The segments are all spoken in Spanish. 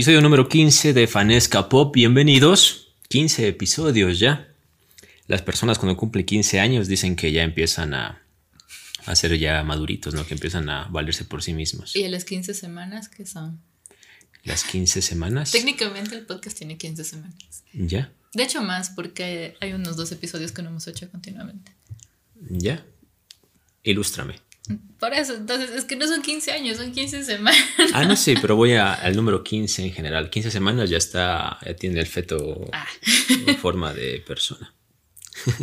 Episodio número 15 de Fanesca Pop. Bienvenidos. 15 episodios ya. Las personas cuando cumplen 15 años dicen que ya empiezan a, a ser ya maduritos, ¿no? Que empiezan a valerse por sí mismos. ¿Y a las 15 semanas qué son? Las 15 semanas. Técnicamente el podcast tiene 15 semanas. ¿Ya? De hecho más porque hay unos dos episodios que no hemos hecho continuamente. ¿Ya? Ilústrame. Por eso, entonces es que no son 15 años, son 15 semanas. Ah, no sé, pero voy a- al número 15 en general. 15 semanas ya está, ya tiene el feto Ah. en forma de persona.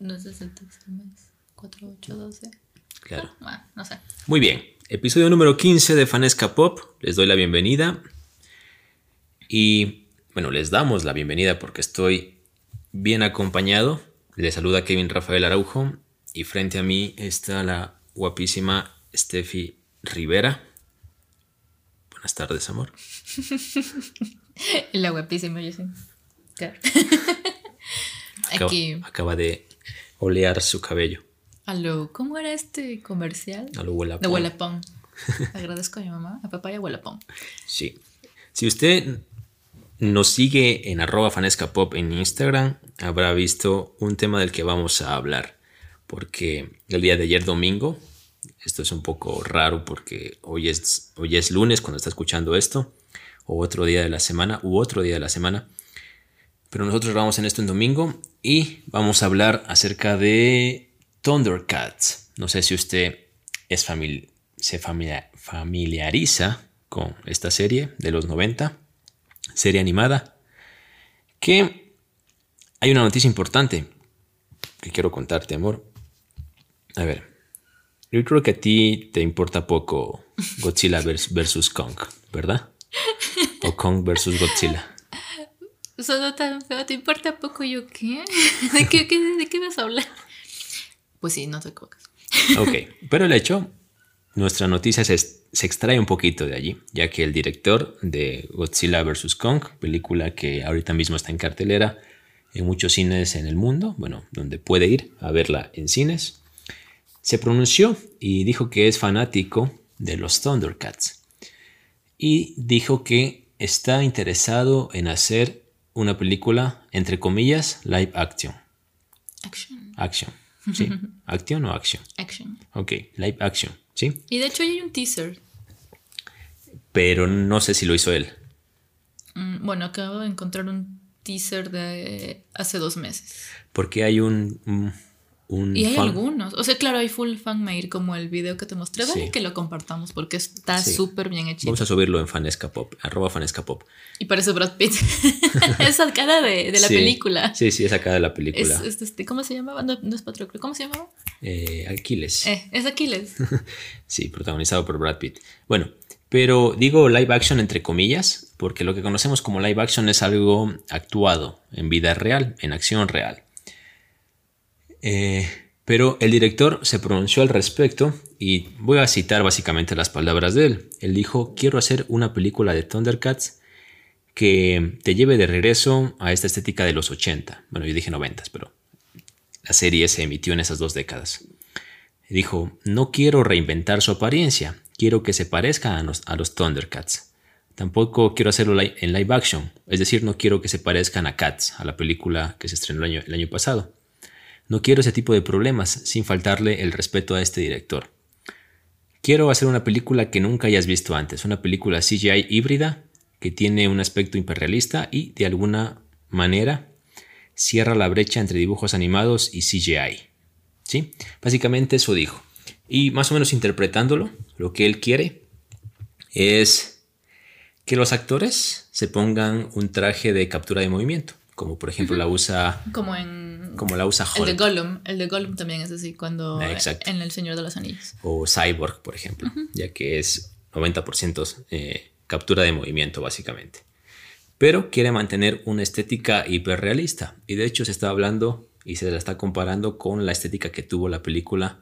No sé si más. 4, 8, 12. Claro. Ah, no sé. Muy bien. Episodio número 15 de Fanesca Pop. Les doy la bienvenida. Y bueno, les damos la bienvenida porque estoy bien acompañado. Les saluda Kevin Rafael Araujo. Y frente a mí está la guapísima Steffi Rivera. Buenas tardes, amor. La guapísima, yo sí. Claro. Acaba, Aquí. acaba de olear su cabello. Aló, ¿cómo era este comercial? A lo De Huelapón. Agradezco a mi mamá, a papá y a Huelapón. Sí. Si usted nos sigue en arroba fanesca pop en Instagram, habrá visto un tema del que vamos a hablar. Porque el día de ayer domingo, esto es un poco raro porque hoy es, hoy es lunes cuando está escuchando esto, o otro día de la semana, u otro día de la semana. Pero nosotros grabamos en esto en domingo y vamos a hablar acerca de Thundercats. No sé si usted es famili- se familia- familiariza con esta serie de los 90, serie animada, que hay una noticia importante que quiero contarte, amor. A ver, yo creo que a ti te importa poco Godzilla vers- versus Kong, ¿verdad? O Kong versus Godzilla. Solo tan feo, ¿te importa poco yo qué? ¿De qué, qué- de qué vas a hablar? Pues sí, no te equivocas. Ok, pero el hecho, nuestra noticia se, se extrae un poquito de allí, ya que el director de Godzilla vs. Kong, película que ahorita mismo está en cartelera en muchos cines en el mundo, bueno, donde puede ir a verla en cines, se pronunció y dijo que es fanático de los Thundercats. Y dijo que está interesado en hacer una película, entre comillas, live action. Action, Action. ¿Sí? ¿Action o action? action. Ok, live action, ¿sí? Y de hecho hay un teaser. Pero no sé si lo hizo él. Mm, Bueno, acabo de encontrar un teaser de hace dos meses. Porque hay un. un, un Y hay fan- algunos. O sea, claro, hay full fanmade como el video que te mostré. Dale Sí. que lo compartamos porque está Sí. súper bien hecho. Vamos a subirlo en Fanesca Pop, arroba Fanesca Pop. Y parece Brad Pitt. Esa cara de, de la Sí, película. Sí, sí, es acá de la Es, película. es este, ¿Cómo se llamaba? No, no es Patroclo. ¿Cómo se llamaba? Eh, Aquiles. Eh, es Aquiles. Sí, protagonizado por Brad Pitt. Bueno, pero digo live action entre comillas, porque lo que conocemos como live action es algo actuado en vida real, en acción real. Eh, pero el director se pronunció al respecto y voy a citar básicamente las palabras de él. Él dijo, quiero hacer una película de Thundercats que te lleve de regreso a esta estética de los 80. Bueno, yo dije 90, pero la serie se emitió en esas dos décadas. Dijo, no quiero reinventar su apariencia, quiero que se parezca a los, Thundercats. Tampoco quiero hacerlo en live action, es decir, no quiero que se parezcan a Cats, a la película que se estrenó el año pasado. No quiero ese tipo de problemas sin faltarle el respeto a este director. Quiero hacer una película que nunca hayas visto antes, una película CGI híbrida que tiene un aspecto hiperrealista y de alguna manera cierra la brecha entre dibujos animados y CGI. ¿Sí? Básicamente eso dijo. Y más o menos interpretándolo, lo que él quiere es que los actores se pongan un traje de captura de movimiento, como por ejemplo la usa Como en. como la usa El de Hulk Gollum. El de Gollum también es así, cuando. Ah, exacto. En El Señor de los Anillos. o Cyborg, por ejemplo, ya que es 90% eh, captura de movimiento básicamente. Pero quiere mantener una estética hiperrealista y de hecho se está hablando y se la está comparando con la estética que tuvo la película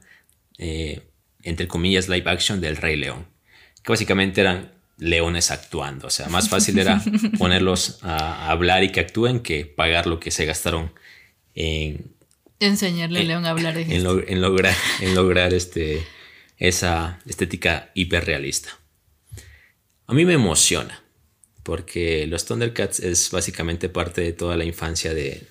eh, entre comillas live action del Rey León, que básicamente eran leones actuando, o sea, más fácil era ponerlos a hablar y que actúen que pagar lo que se gastaron en, Enseñarle a León a hablar en, lo- en lograr, en lograr este, esa estética hiperrealista. A mí me emociona, porque los Thundercats es básicamente parte de toda la infancia de,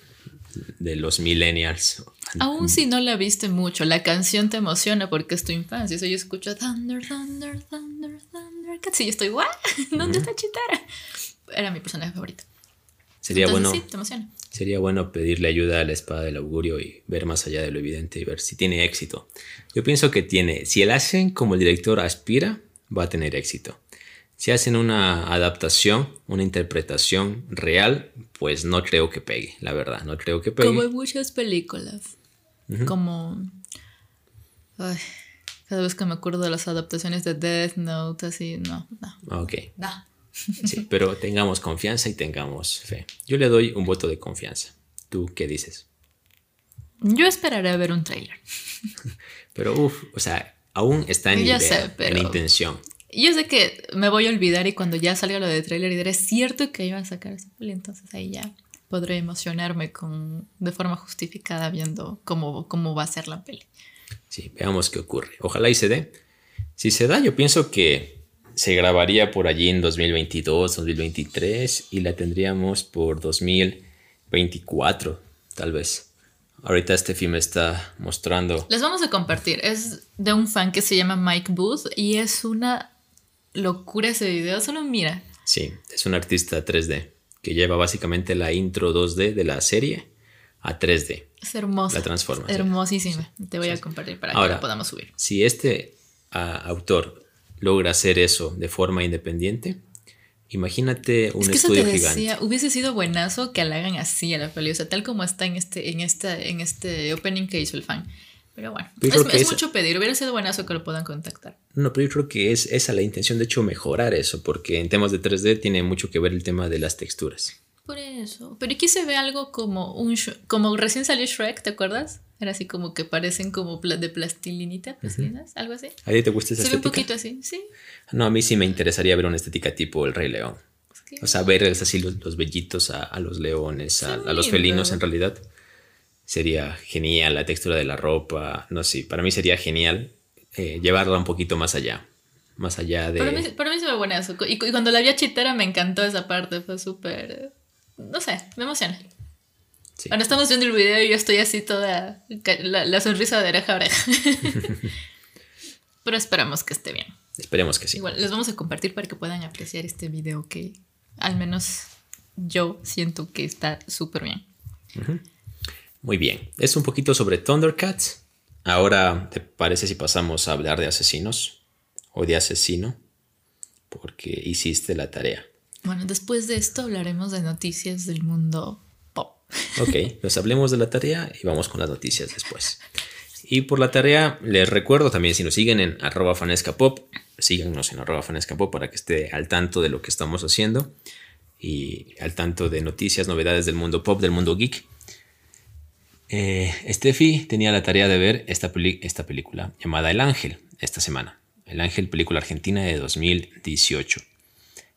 de los millennials. Aún si no la viste mucho, la canción te emociona porque es tu infancia. Eso yo escucho Thunder, Thunder, Thunder, Thundercats y yo estoy, ¿what? ¿Dónde está Chitara? Era mi personaje favorito. Sería Entonces, bueno. Sí, te emociona. Sería bueno pedirle ayuda a la espada del augurio y ver más allá de lo evidente y ver si tiene éxito. Yo pienso que tiene, si el hacen como el director aspira, va a tener éxito. Si hacen una adaptación, una interpretación real, pues no creo que pegue, la verdad, no creo que pegue. Como en muchas películas. Como. Ay, cada vez que me acuerdo de las adaptaciones de Death Note, así, no, no. Ok, No. sí, pero tengamos confianza y tengamos fe. Yo le doy un voto de confianza. ¿Tú qué dices? Yo esperaré a ver un tráiler. Pero uff, o sea, aún está en idea, sé, en intención. Yo sé que me voy a olvidar y cuando ya salga lo de tráiler y diré, es cierto que iban a sacar esa peli, entonces ahí ya podré emocionarme con, de forma justificada viendo cómo, cómo va a ser la peli. Sí, veamos qué ocurre. Ojalá y se dé. Si se da, yo pienso que se grabaría por allí en 2022, 2023 y la tendríamos por 2024, tal vez. Ahorita este film está mostrando. Les vamos a compartir, es de un fan que se llama Mike Booth y es una locura ese video, solo mira. Sí, es un artista 3D que lleva básicamente la intro 2D de la serie a 3D. Es hermosa. La transforma, es sí. Hermosísima. Te voy a compartir para que la podamos subir. Si este autor logra hacer eso de forma independiente, imagínate un es que eso estudio te gigante. hubiese sido buenazo que la hagan así a la peli, o sea, tal como está en este, en esta, en este opening que hizo el fan. Pero bueno, es, mucho pedir, hubiera sido buenazo que lo puedan contactar. No, pero yo creo que es esa la intención, de hecho, mejorar eso, porque en temas de 3D tiene mucho que ver el tema de las texturas. Por eso. Pero aquí se ve algo como un como recién salió Shrek, ¿te acuerdas? Era así como que parecen como pla- de plastilinita, plastilinas, algo así. ¿A ti te gusta esa Se ve un estética? poquito así, sí. No, a mí sí me interesaría ver una estética tipo el Rey León. Es que- O sea, ver así los, los bellitos a, a los leones, a, a los felinos en realidad. Sería genial la textura de la ropa. No sé, para mí sería genial eh, llevarla un poquito más allá. Más allá de... Para mí, para mí se ve buenazo. Y, y cuando la vi a Chitara me encantó esa parte, fue súper... No sé, me emociona. Sí. Cuando estamos viendo el video yo estoy así toda... La, la sonrisa de oreja a oreja. Pero esperamos que esté bien. Esperemos que sí. Igual, les vamos a compartir para que puedan apreciar este video que al menos yo siento que está súper bien. Muy bien. Es un poquito sobre Thundercats. Ahora, ¿te parece si pasamos a hablar de asesinos? O de asesino. Porque hiciste la tarea. Bueno, después de esto hablaremos de noticias del mundo pop. Ok, pues hablemos de la tarea y vamos con las noticias después. Y por la tarea, les recuerdo también si nos siguen en arroba fanescapop, síganos en arroba fanescapop para que esté al tanto de lo que estamos haciendo y al tanto de noticias, novedades del mundo pop, del mundo geek. Eh, Steffi tenía la tarea de ver esta, esta película llamada El Ángel esta semana. El Ángel, película argentina de 2018,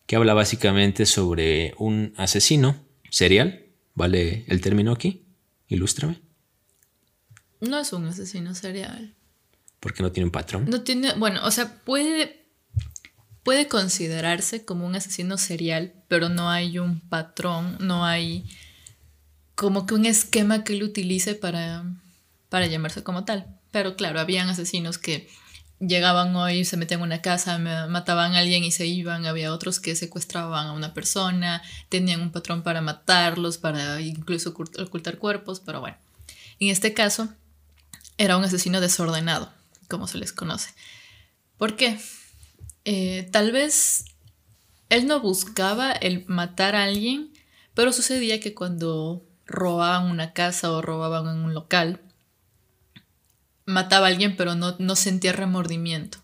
que habla básicamente sobre un asesino serial. ¿Vale el término aquí? Ilústrame. No es un asesino serial. Porque no tiene un patrón. No tiene, bueno, o sea, puede, puede considerarse como un asesino serial, pero no hay un patrón, no hay como que un esquema que él utilice para, para llamarse como tal. Pero claro, habían asesinos que llegaban hoy, se metían en una casa, ma- mataban a alguien y se iban, había otros que secuestraban a una persona, tenían un patrón para matarlos, para incluso ocult- ocultar cuerpos, pero bueno. En este caso, era un asesino desordenado, como se les conoce. ¿Por qué? Eh, tal vez él no buscaba el matar a alguien, pero sucedía que cuando robaban una casa o robaban en un local, mataba a alguien, pero no, no sentía remordimiento.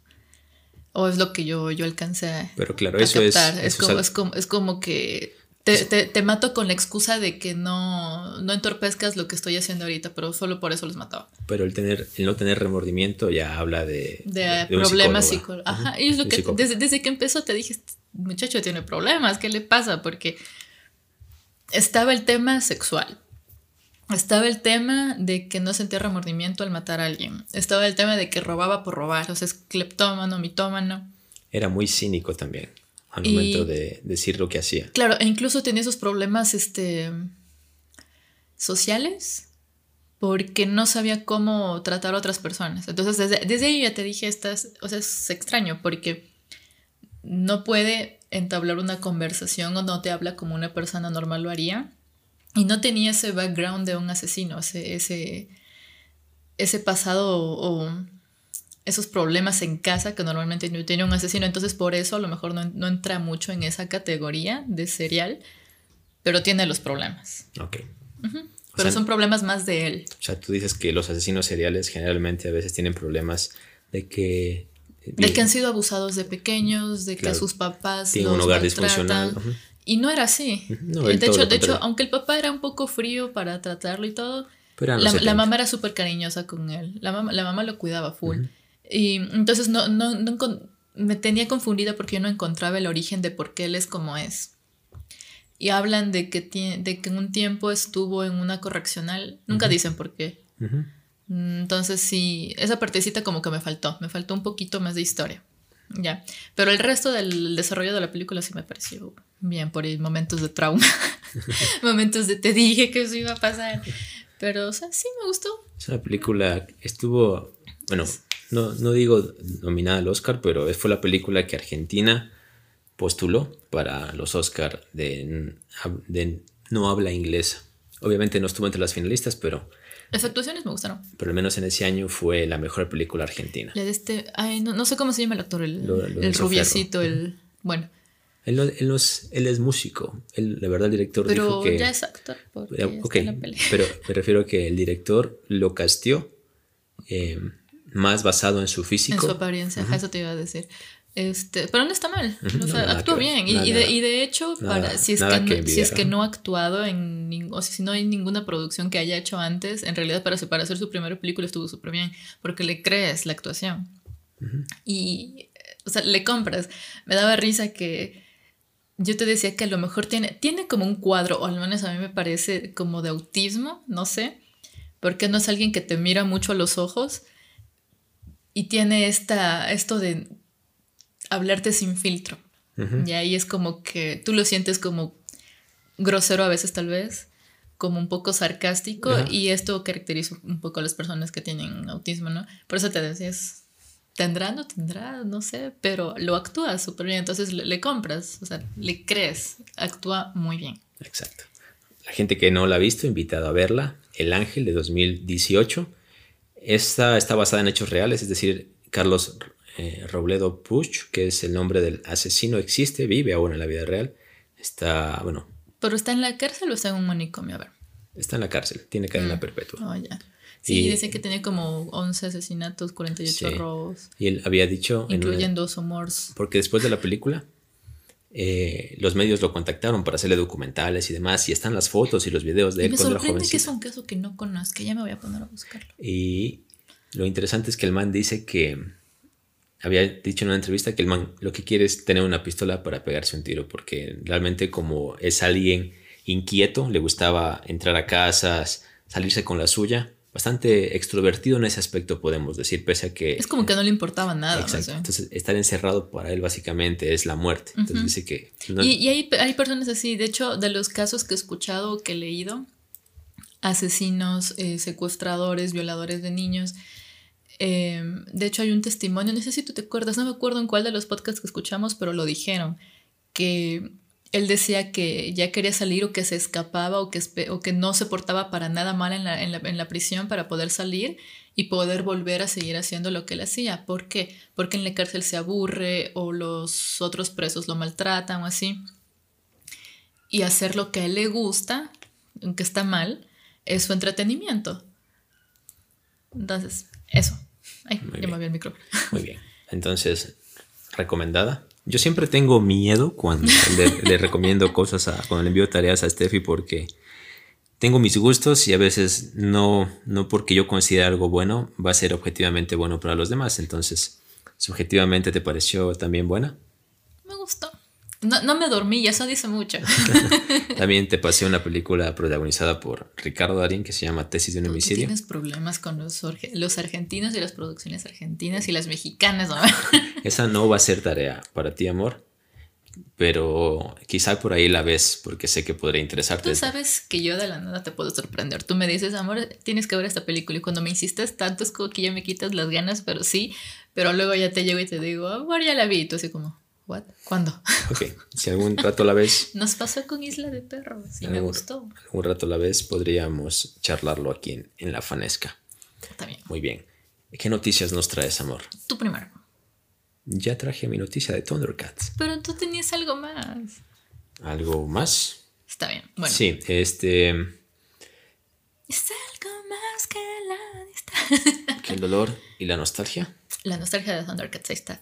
O es lo que yo, yo alcancé a, Pero claro, a eso es. captar. Es, eso como, es, como, es como que te, te- te mato con la excusa de que no, no entorpezcas lo que estoy haciendo ahorita, pero solo por eso los mataba. Pero el, tener, el no tener remordimiento ya habla de. de, de un problemas psicológicos. Ajá, y es lo que desde, desde que empezó te dije, este muchacho tiene problemas, ¿qué le pasa? Porque estaba el tema sexual. Estaba el tema de que no sentía remordimiento al matar a alguien. Estaba el tema de que robaba por robar, o sea, es cleptómano, mitómano. Era muy cínico también. al Y- momento de decir lo que hacía. Claro, e incluso tenía esos problemas este, sociales porque no sabía cómo tratar a otras personas. Entonces, desde, desde ahí ya te dije, estas, o sea, es extraño porque no puede entablar una conversación o no te habla como una persona normal lo haría. Y no tenía ese background de un asesino, ese, ese, ese pasado o, o esos problemas en casa que normalmente no tiene un asesino. Entonces, por eso a lo mejor no, no entra mucho en esa categoría de serial, pero tiene los problemas. Ok. Pero sea, son problemas más de él. O sea, tú dices que los asesinos seriales generalmente a veces tienen problemas de que... De que han sido abusados de pequeños, de que Claro. a sus papás Tienen los un hogar disfuncional. Y no era así. No, de hecho, de hecho, aunque el papá era un poco frío para tratarlo y todo, la, la 70. mamá era súper cariñosa con él. La mamá, la mamá lo cuidaba full. Y entonces no, no, no me tenía confundida porque yo no encontraba el origen de por qué él es como es. Y hablan de que, tie- de que en un tiempo estuvo en una correccional. Nunca dicen por qué. Mm, Entonces sí, esa partecita como que me faltó, me faltó un poquito más de historia. Ya, pero el resto del desarrollo de la película sí me pareció bien por momentos de trauma, momentos de te dije que eso iba a pasar, pero o sea, sí me gustó. Esa película estuvo, bueno, no, no digo nominada al Oscar, pero fue la película que Argentina postuló para los Oscar de, de no habla inglesa. Obviamente no estuvo entre las finalistas, pero, Las actuaciones me gustaron. pero al menos en ese año fue la mejor película argentina. La de este, ay, no, no sé cómo se llama el actor, el, Lo- lo el rubiecito, el, bueno, Él, no- él, no es, él es músico, él, de verdad el director pero dijo que... ya es actor porque Eh, está en la peli. pero me refiero a que el director lo casteó eh, más basado en su En físico. su apariencia, ajá, eso te iba a decir. Este, pero no está mal, o no, sea, actuó bien. Y, nada, y de, y de hecho, Nada- para, si, es que que no, si es que no ha actuado en o sea, si no hay ninguna producción que haya hecho antes, en realidad para, para hacer su primera película estuvo súper bien, porque le crees la actuación. Y, eh, o sea, le compras. Me daba risa que yo te decía que a lo mejor tiene, tiene como un cuadro, o al menos a mí me parece como de autismo, no sé, porque no es alguien que te mira mucho a los ojos y tiene esta, esto de hablarte sin filtro. Y ahí es como que tú lo sientes como grosero a veces tal vez, como un poco sarcástico y esto caracteriza un poco a las personas que tienen autismo, ¿no? Por eso te decías, tendrá, no tendrá, no sé, pero lo actúa súper bien, entonces le, le compras, o sea, le crees, actúa muy bien. Exacto. La gente que no la ha visto, invitado a verla. El Ángel de 2018. Esta está basada en hechos reales, es decir, Carlos eh, Robledo Puch, que es el nombre del asesino, existe, vive ahora en la vida real. Está, bueno, Pero está en la cárcel o está en un manicomio, a ver. está en la cárcel, tiene cadena Mm. perpetua. Oh, ya. Sí, decía que tenía como 11 asesinatos, 48 Sí. robos, Y él había dicho, en una- incluyendo Somors. porque después de la película, eh, los medios lo contactaron para hacerle documentales y demás, y están las fotos y los videos de Y él me cuando era sorprende que es un caso que no conozco, ya me voy a poner a buscarlo. Y lo interesante es que el man dice que había dicho en una entrevista que el man lo que quiere es tener una pistola para pegarse un tiro, porque realmente como es alguien inquieto, le gustaba entrar a casas, salirse con la suya, bastante extrovertido en ese aspecto podemos decir, pese a que... Es como que no le importaba nada. Exacto. o sea. Entonces, estar encerrado para él básicamente es la muerte. Entonces Ujú. dice que... no- Y, y hay, hay personas así, de hecho, de los casos que he escuchado o que he leído, asesinos, eh, secuestradores, violadores de niños. Eh, de hecho, hay un testimonio, no sé si tú te acuerdas, no me acuerdo en cuál de los podcasts que escuchamos, pero lo dijeron, que él decía que ya quería salir o que se escapaba o que, o que no se portaba para nada mal en la, en, la, en la prisión para poder salir y poder volver a seguir haciendo lo que él hacía. ¿Por qué? Porque en la cárcel se aburre o los otros presos lo maltratan o así. Y hacer lo que a él le gusta, aunque está mal, es su entretenimiento. Entonces, eso. Ay, Muy bien. me el micrófono. Muy bien. Entonces, recomendada. Yo siempre tengo miedo cuando le, le recomiendo cosas, a, cuando le envío tareas a Steffi porque tengo mis gustos y a veces no, no porque yo considere algo bueno va a ser objetivamente bueno para los demás. Entonces, subjetivamente te pareció también buena. Me gustó. No, no me dormí, y eso dice mucho. También te pasé una película protagonizada por Ricardo Darín que se llama Tesis de un homicidio. tienes problemas con los argentinos y las producciones argentinas y las mexicanas, ¿no? Esa no va a ser tarea para ti, amor. pero quizá por ahí la ves porque sé que podría interesarte. Tú sabes que yo de la nada te puedo sorprender. Tú me dices, amor, tienes que ver esta película y cuando me insistes tanto es como que ya me quitas las ganas, pero sí, pero luego ya te llego y te digo, amor, ya la vi y tú así como, ¿what? ¿Cuándo? Ok, si algún rato la ves... Nos pasó con Isla de Perros y me gustó. Algún rato la ves, podríamos charlarlo aquí en, en La Fanesca. Está bien. Muy bien. ¿Qué noticias nos traes, amor? Tú primero. Ya traje mi noticia de Thundercats. Pero tú tenías algo más. ¿Algo más? Está bien. Bueno. Sí, este. Es algo más que la distancia. ¿Que el dolor y la nostalgia? La nostalgia de Thundercats, ahí está.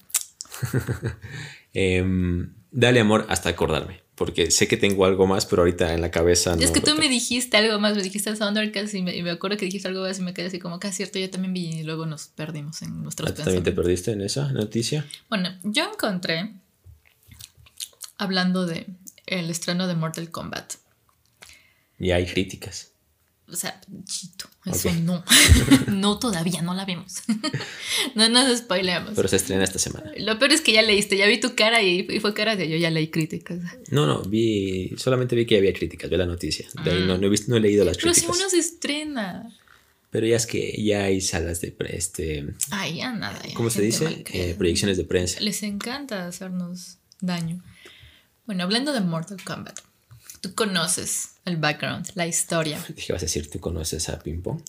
Em, dale amor hasta acordarme. Porque sé que tengo algo más, pero ahorita en la cabeza no. Es que tú me dijiste algo más, me dijiste Thundercats y me, y me acuerdo que dijiste algo más y me quedé así como que es cierto, yo también vi y luego nos perdimos en nuestros ¿Ah, ¿tú ¿También te perdiste en esa noticia? Bueno, yo encontré, hablando de el estreno de Mortal Kombat. Y hay críticas. O sea, chito, eso no. no, todavía no la vemos. no nos spoileamos. Pero se estrena esta semana. Lo peor es que ya leíste, ya vi tu cara y, y fue cara de yo ya leí críticas. No, no, vi, solamente vi que había críticas, vi la noticia. De ahí no, no, he visto, no he leído las Pero críticas. si uno se estrena. Pero ya es que ya hay salas de pre- este, Ay, ya nada. ya, ¿cómo se dice? Eh, proyecciones de prensa. Les encanta hacernos daño. Bueno, hablando de Mortal Kombat, tú conoces el background, la historia. Dije, vas a decir, ¿tú conoces a Ping Pong?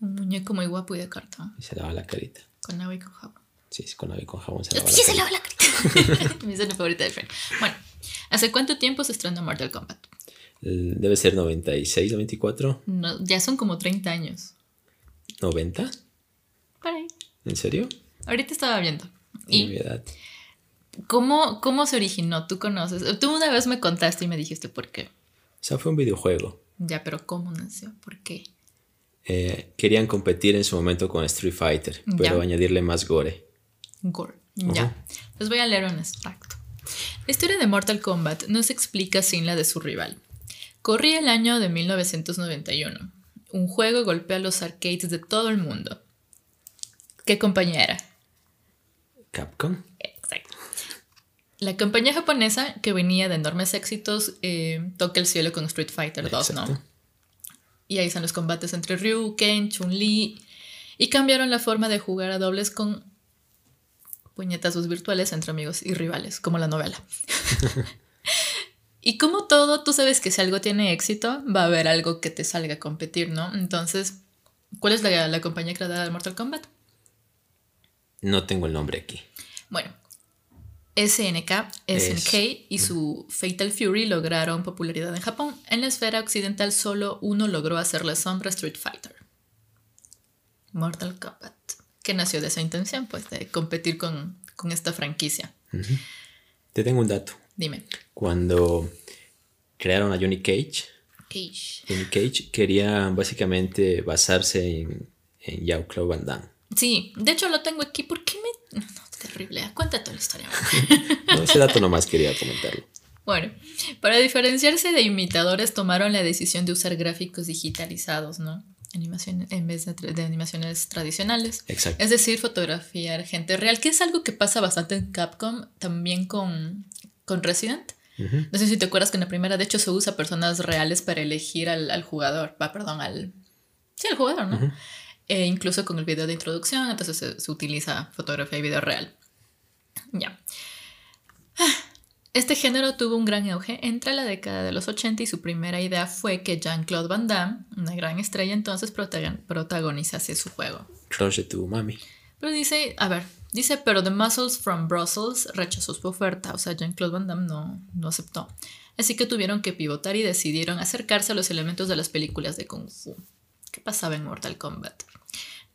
Un muñeco muy guapo y de cartón, Y se lava la carita. con agua y con jabón. Sí, sí, con agua y con jabón se lava la Sí, se lava la carita. Mi escena favorita de Friend. Bueno, ¿hace cuánto tiempo se estrenó Mortal Kombat? Debe ser 96, 94, No, ya son como 30 años. 90. Por ahí. ¿En serio? Ahorita estaba viendo. ¿Y cómo, cómo se originó? Tú conoces. Tú una vez me contaste y me dijiste por qué. O sea, fue un videojuego. Ya, pero ¿cómo nació? ¿Por qué? Eh, querían competir en su momento con Street Fighter, pero Ya. añadirle más gore. Gore. Ya. Les voy a leer un extracto. La historia de Mortal Kombat no se explica sin la de su rival. Corría el año de 1991. Un juego golpea los arcades de todo el mundo. ¿Qué compañía era? Capcom. La compañía japonesa, que venía de enormes éxitos, eh, toca el cielo con Street Fighter 2, ¿no? Y ahí están los combates entre Ryu, Ken, Chun-Li. Y cambiaron la forma de jugar a dobles con puñetazos virtuales entre amigos y rivales, como la novela. y como todo, tú sabes que si algo tiene éxito, va a haber algo que te salga a competir, ¿no? Entonces, ¿cuál es la, la compañía creadora de Mortal Kombat? No tengo el nombre aquí. Bueno, SNK, SNK y su Fatal Fury lograron popularidad en Japón. En la esfera occidental solo uno logró hacerle sombra a Street Fighter. Mortal Kombat, que nació de esa intención, pues, de competir con, con esta franquicia. Te tengo un dato. Dime. Cuando crearon a Johnny Cage, Cage. Johnny Cage quería básicamente basarse en, en Jean-Claude Van Damme. Sí, de hecho lo tengo aquí. ¿Por qué me.? No, no, terrible. Cuéntate la historia. No, ese dato nomás quería comentarlo. Bueno, para diferenciarse de imitadores tomaron la decisión de usar gráficos digitalizados, ¿no? Animación, en vez de, de animaciones tradicionales. Exacto. Es decir, fotografiar gente real, que es algo que pasa bastante en Capcom, también con, con Resident. Ujú. No sé si te acuerdas que en la primera, de hecho, se usa personas reales para elegir al, al jugador. Va, perdón, al. Sí, al jugador, ¿no? Eh, incluso con el video de introducción, entonces se, se utiliza fotografía y video real. Ya. Este género tuvo un gran auge entre la década de los 80 y su primera idea fue que Jean-Claude Van Damme, una gran estrella entonces, protagon- protagonizase su juego. Tu mami. Pero dice, a ver, dice, pero The Muscles from Brussels rechazó su oferta, o sea, Jean-Claude Van Damme no, no aceptó. Así que tuvieron que pivotar y decidieron acercarse a los elementos de las películas de Kung Fu. ¿Qué pasaba en Mortal Kombat?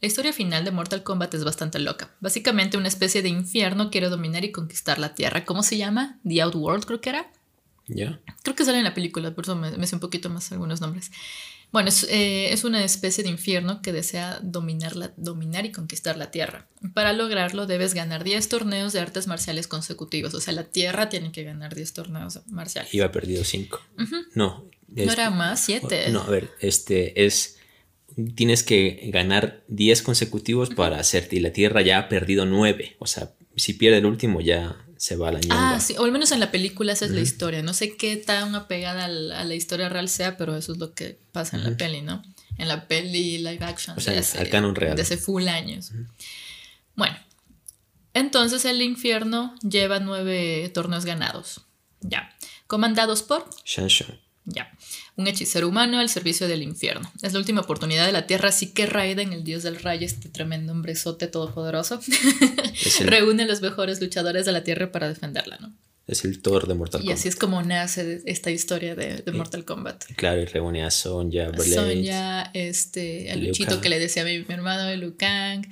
La historia final de Mortal Kombat es bastante loca. Básicamente una especie de infierno quiere dominar y conquistar la Tierra. ¿Cómo se llama? The Outworld creo que era. ¿Ya? Creo que sale en la película, por eso me, me sé un poquito más algunos nombres. Bueno, es, eh, es una especie de infierno que desea dominar, la- dominar y conquistar la Tierra. Para lograrlo debes ganar 10 torneos de artes marciales consecutivos. O sea, la Tierra tiene que ganar 10 torneos marciales. Iba perdido 5. No. no este- era más, 7. No, a ver, este es. Tienes que ganar 10 consecutivos para hacerte. Y la Tierra ya ha perdido 9. O sea, si pierde el último, ya se va a la ñanga. Ah, sí, o al menos en la película esa es la historia. No sé qué tan apegada a la, a la historia real sea, pero eso es lo que pasa en la peli, ¿no? En la peli live action. O sea, de al canon real. De hace full años. Bueno, entonces el infierno lleva nueve torneos ganados. Ya. Comandados por Shan Shan. ya. Un hechicero humano al servicio del infierno. Es la última oportunidad de la tierra, así que Raiden, el dios del rayo, este tremendo hombrezote todopoderoso, el, reúne a los mejores luchadores de la tierra para defenderla, ¿no? es el Thor de Mortal Y Kombat. así es como nace esta historia de, de Mortal Kombat. Claro, y reúne a Sonja, Blade. Este, luchito que le decía a mi, mi hermano, Liu Kang,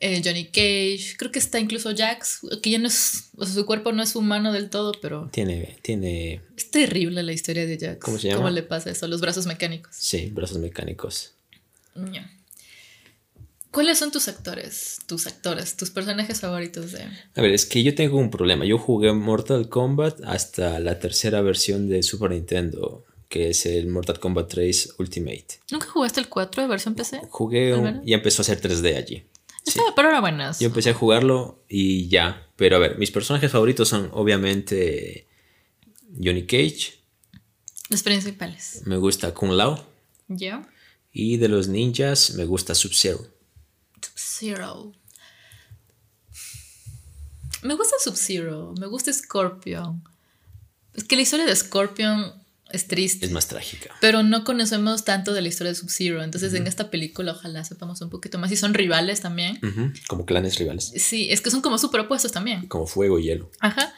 eh, Johnny Cage, creo que está incluso Jax, que ya no es, o sea, su cuerpo no es humano del todo, pero Tiene, tiene, es terrible la historia de Jax. ¿Cómo se llama? ¿Cómo le pasa eso? Los brazos mecánicos. sí, brazos mecánicos. Ya. ¿Cuáles son tus actores, tus actores, tus personajes favoritos de... A ver, es que yo tengo un problema. Yo jugué Mortal Kombat hasta la tercera versión de Super Nintendo, que es el Mortal Kombat 3 Ultimate. ¿Nunca jugaste el 4 de versión PC? Jugué un- y empezó a ser 3D allí. Pero era buenas. Yo empecé a jugarlo y ya. Pero a ver, mis personajes favoritos son obviamente Johnny Cage, Los principales. me gusta Kung Lao ¿Ya? y de los ninjas me gusta Sub-Zero. Sub-Zero. Me gusta Sub-Zero, me gusta Scorpion. Es que la historia de Scorpion es triste. Es más trágica. Pero no conocemos tanto de la historia de Sub-Zero. Entonces, en esta película, ojalá sepamos un poquito más. Y son rivales también. Como clanes rivales. Sí, es que son como super opuestos también. Como fuego y hielo. Ajá.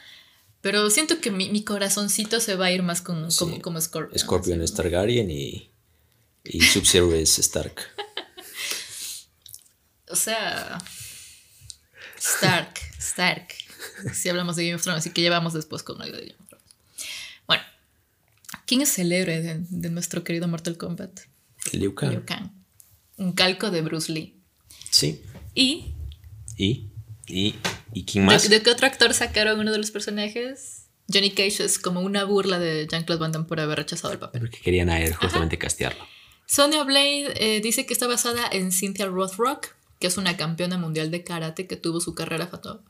Pero siento que mi, mi corazoncito se va a ir más con, Sí. como, como Scorpion. Scorpion es Targaryen y, y Sub-Zero es Stark. O sea. Stark, Stark. Si hablamos de Game of Thrones, así que llevamos después con algo de. Bueno, ¿quién es el héroe de, de nuestro querido Mortal Kombat? Liu Kang. Liu Kang. Un calco de Bruce Lee. Sí. ¿Y ¿Y? ¿Y? ¿Y quién más? de qué otro actor sacaron uno de los personajes? Johnny Cage es como una burla de Jean-Claude Van Damme por haber rechazado el papel. Porque querían a él justamente castearlo. Sonya Blade eh, dice que está basada en Cynthia Rothrock, que es una campeona mundial de karate que tuvo su carrera fato-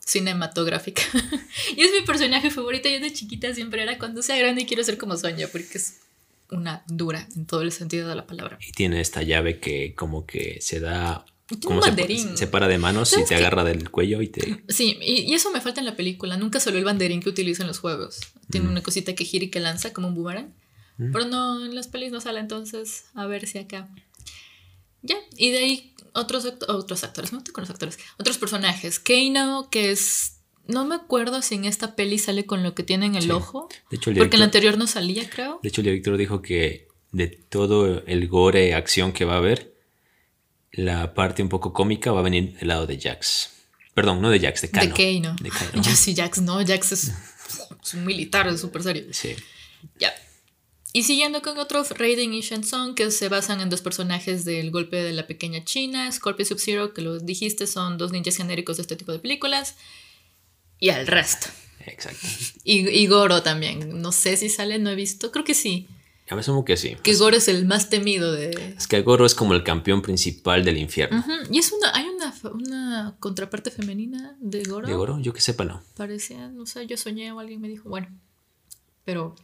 cinematográfica. y es mi personaje favorito. Yo de chiquita siempre era cuando sea grande y quiero ser como Sonya, porque es una dura en todo el sentido de la palabra. Y tiene esta llave que como que se da... Como un se, banderín. se para de manos y ¿Sabes te agarra del cuello y te... Sí, y, y eso me falta en la película. Nunca se ve el banderín que utiliza en los juegos. Mm. Tiene una cosita que gira y que lanza como un boomerang. Pero no, en las pelis no sale, entonces a ver si acá. Ya, y de ahí otros, act- otros actores, no estoy con los actores, otros personajes. Kano, que es. No me acuerdo si en esta peli sale con lo que tiene en el Sí. ojo. De hecho, el Porque en la anterior no salía, creo. de hecho, el director dijo que de todo el gore acción que va a haber, la parte un poco cómica va a venir del lado de Jax. Perdón, no de Jax, de Kano. De Kano. De Kano. Yo sí, Jax no, Jax es, es un militar, es súper serio. Sí. Ya. Y siguiendo con otros, Raiden y Shang que se basan en dos personajes del golpe de la pequeña China, Scorpio y Sub-Zero, que lo dijiste, son dos ninjas genéricos de este tipo de películas, y al resto. Exacto. Y, y Goro también, no sé si sale, no he visto, creo que sí, Ya me asumo que sí. que Goro es el más temido de... Es que Goro es como el campeón principal del infierno. Ujú, Y es una, hay una, una contraparte femenina de Goro. De Goro, yo que sepa, no. Parecía, no sé, yo soñé o alguien me dijo, bueno, pero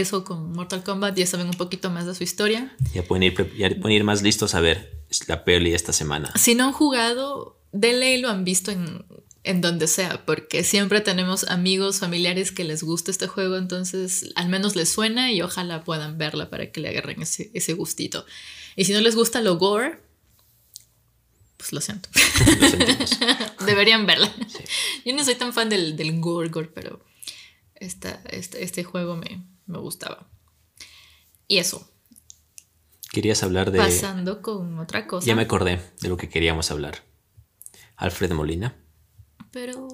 eso con Mortal Kombat, ya saben un poquito más de su historia. Ya pueden ir, ya pueden ir más listos a ver la peli esta semana. Si no han jugado, de ley lo han visto en, en donde sea, porque siempre tenemos amigos, familiares que les gusta este juego, entonces al menos les suena y ojalá puedan verla para que le agarren ese, ese gustito. Y si no les gusta lo gore, pues lo siento. Lo. Deberían verla. Yo no soy tan fan del, del gore, gore, pero esta, este, este juego me, me gustaba. Y eso, Querías hablar de... pasando con otra cosa. Ya me acordé de lo que queríamos hablar. Alfred Molina. Pero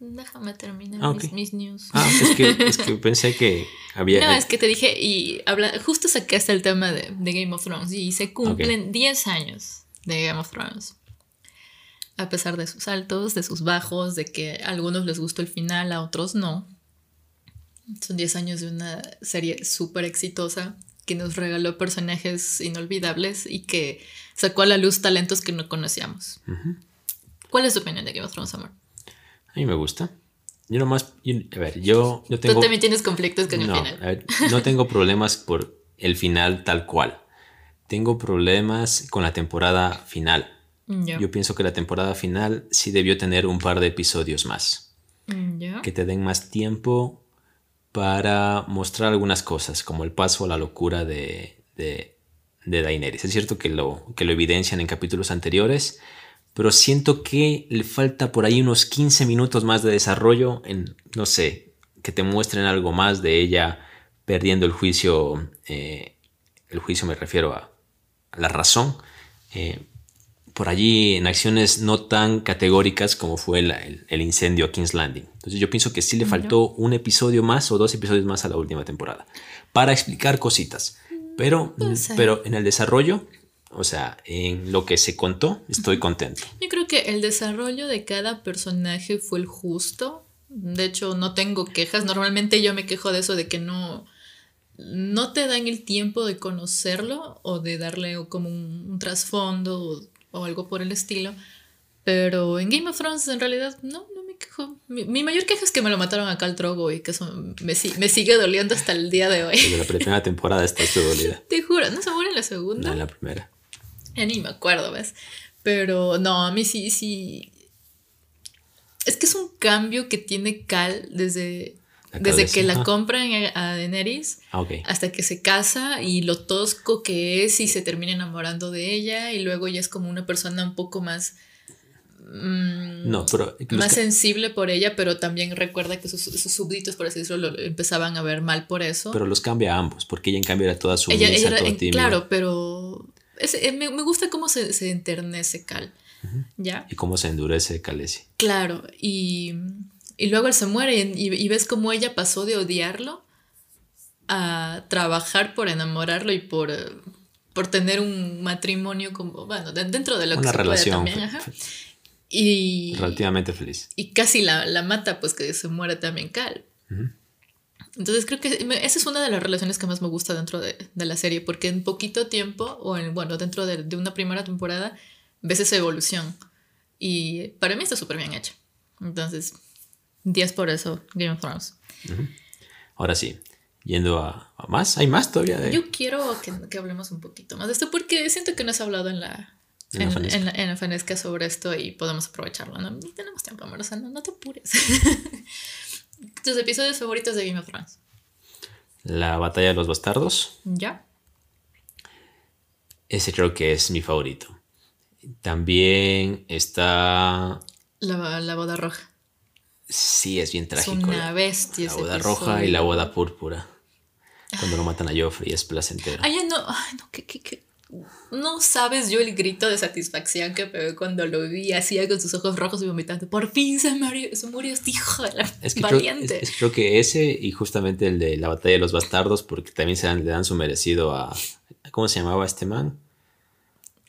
déjame terminar Ah, mis, news. Ah, es que, es que pensé que había... No, es que te dije, y habla, justo sacaste el tema de, de Game of Thrones y se cumplen 10 años de Game of Thrones. A pesar de sus altos, de sus bajos, de que a algunos les gustó el final, a otros no. Son 10 años de una serie súper exitosa que nos regaló personajes inolvidables y que sacó a la luz talentos que no conocíamos. Ujú. ¿Cuál es tu opinión de Game of Thrones, amor? A mí me gusta. Yo nomás, yo- a ver, yo, yo tengo... Tú también tienes conflictos con no, el final. a ver, no tengo problemas por el final tal cual. Tengo problemas con la temporada final. Ya. Yo pienso que la temporada final sí debió tener un par de episodios más. Ya. Que te den más tiempo para mostrar algunas cosas, como el paso a la locura de, de, Daenerys. Es cierto que lo, que lo evidencian en capítulos anteriores, pero siento que le falta por ahí unos 15 minutos más de desarrollo en, no sé, que te muestren algo más de ella perdiendo el juicio, eh, el juicio me refiero a, a la razón, eh, por allí en acciones no tan categóricas como fue el, el- el incendio a King's Landing. Entonces yo pienso que sí le faltó un episodio más o dos episodios más a la última temporada para explicar cositas. Pero, ser. pero en el desarrollo, o sea, en lo que se contó, estoy contento. Yo creo que el desarrollo de cada personaje fue el justo. De hecho, no tengo quejas. Normalmente yo me quejo de eso, de que no, no te dan el tiempo de conocerlo o de darle como un, un trasfondo o, o algo por el estilo. Pero en Game of Thrones en realidad no, quejo. Mi, mi mayor queja es que me lo mataron a Khal Drogo y que eso me, me sigue doliendo hasta el día de hoy. Desde la primera temporada está esto dolida. Te juro, ¿no se muere en la No segunda? en la primera. Ya ni me acuerdo, ¿ves? Pero no, a mí sí, sí. Es que es un cambio que tiene Cal desde, desde que la compran a Daenerys Ah, hasta que se casa y lo tosco que es y se termina enamorando de ella y luego ya es como una persona un poco más... mm, No, pero más sensible por ella, pero también recuerda que sus, sus súbditos, por así decirlo, lo empezaban a ver mal por eso. pero los cambia a ambos, porque ella en cambio era toda Ella, sumisa, ella era- toda claro, pero es- eh, me, me gusta cómo se, se enternece Cal. ¿Ya? Y cómo se endurece Khaleesi. Claro, y, y luego él se muere y, y ves cómo ella pasó de odiarlo a trabajar por enamorarlo y por, por tener un matrimonio como, bueno, de- dentro de lo que Una se relación puede también. ajá. Y, relativamente feliz. y casi la, la mata, pues que se muere también Cal. Ujú. Entonces creo que esa es una de las relaciones que más me gusta dentro de, de la serie, porque en poquito tiempo, o en, bueno, dentro de, de una primera temporada, ves esa evolución. Y para mí está súper bien hecho. Entonces, 10 por eso, Game of Thrones. Ahora sí, yendo a, a más, hay más todavía de... Yo quiero que, que hablemos un poquito más de esto, porque siento que no has hablado en la... En la En, en sobre esto y podemos aprovecharlo, ¿no? Y tenemos tiempo, amor, o sea, no, no te apures. Tus episodios favoritos de Game of Thrones. La batalla de los bastardos, ¿Ya? ese creo que es mi favorito. También está... La, la boda roja. Sí, es bien Es trágico. una la, bestia. la boda roja y la boda púrpura. Cuando lo matan a Joffrey es placentero. Ay, no, ay, no, que, que, que- No sabes yo el grito de satisfacción que pegué cuando lo vi así con sus ojos rojos y vomitando. Por fin se murió, se murió este hijo de la Es que creo, valiente. es- es- creo que ese y justamente el de la batalla de los bastardos, porque también se dan- le dan su merecido a... ¿Cómo se llamaba este man?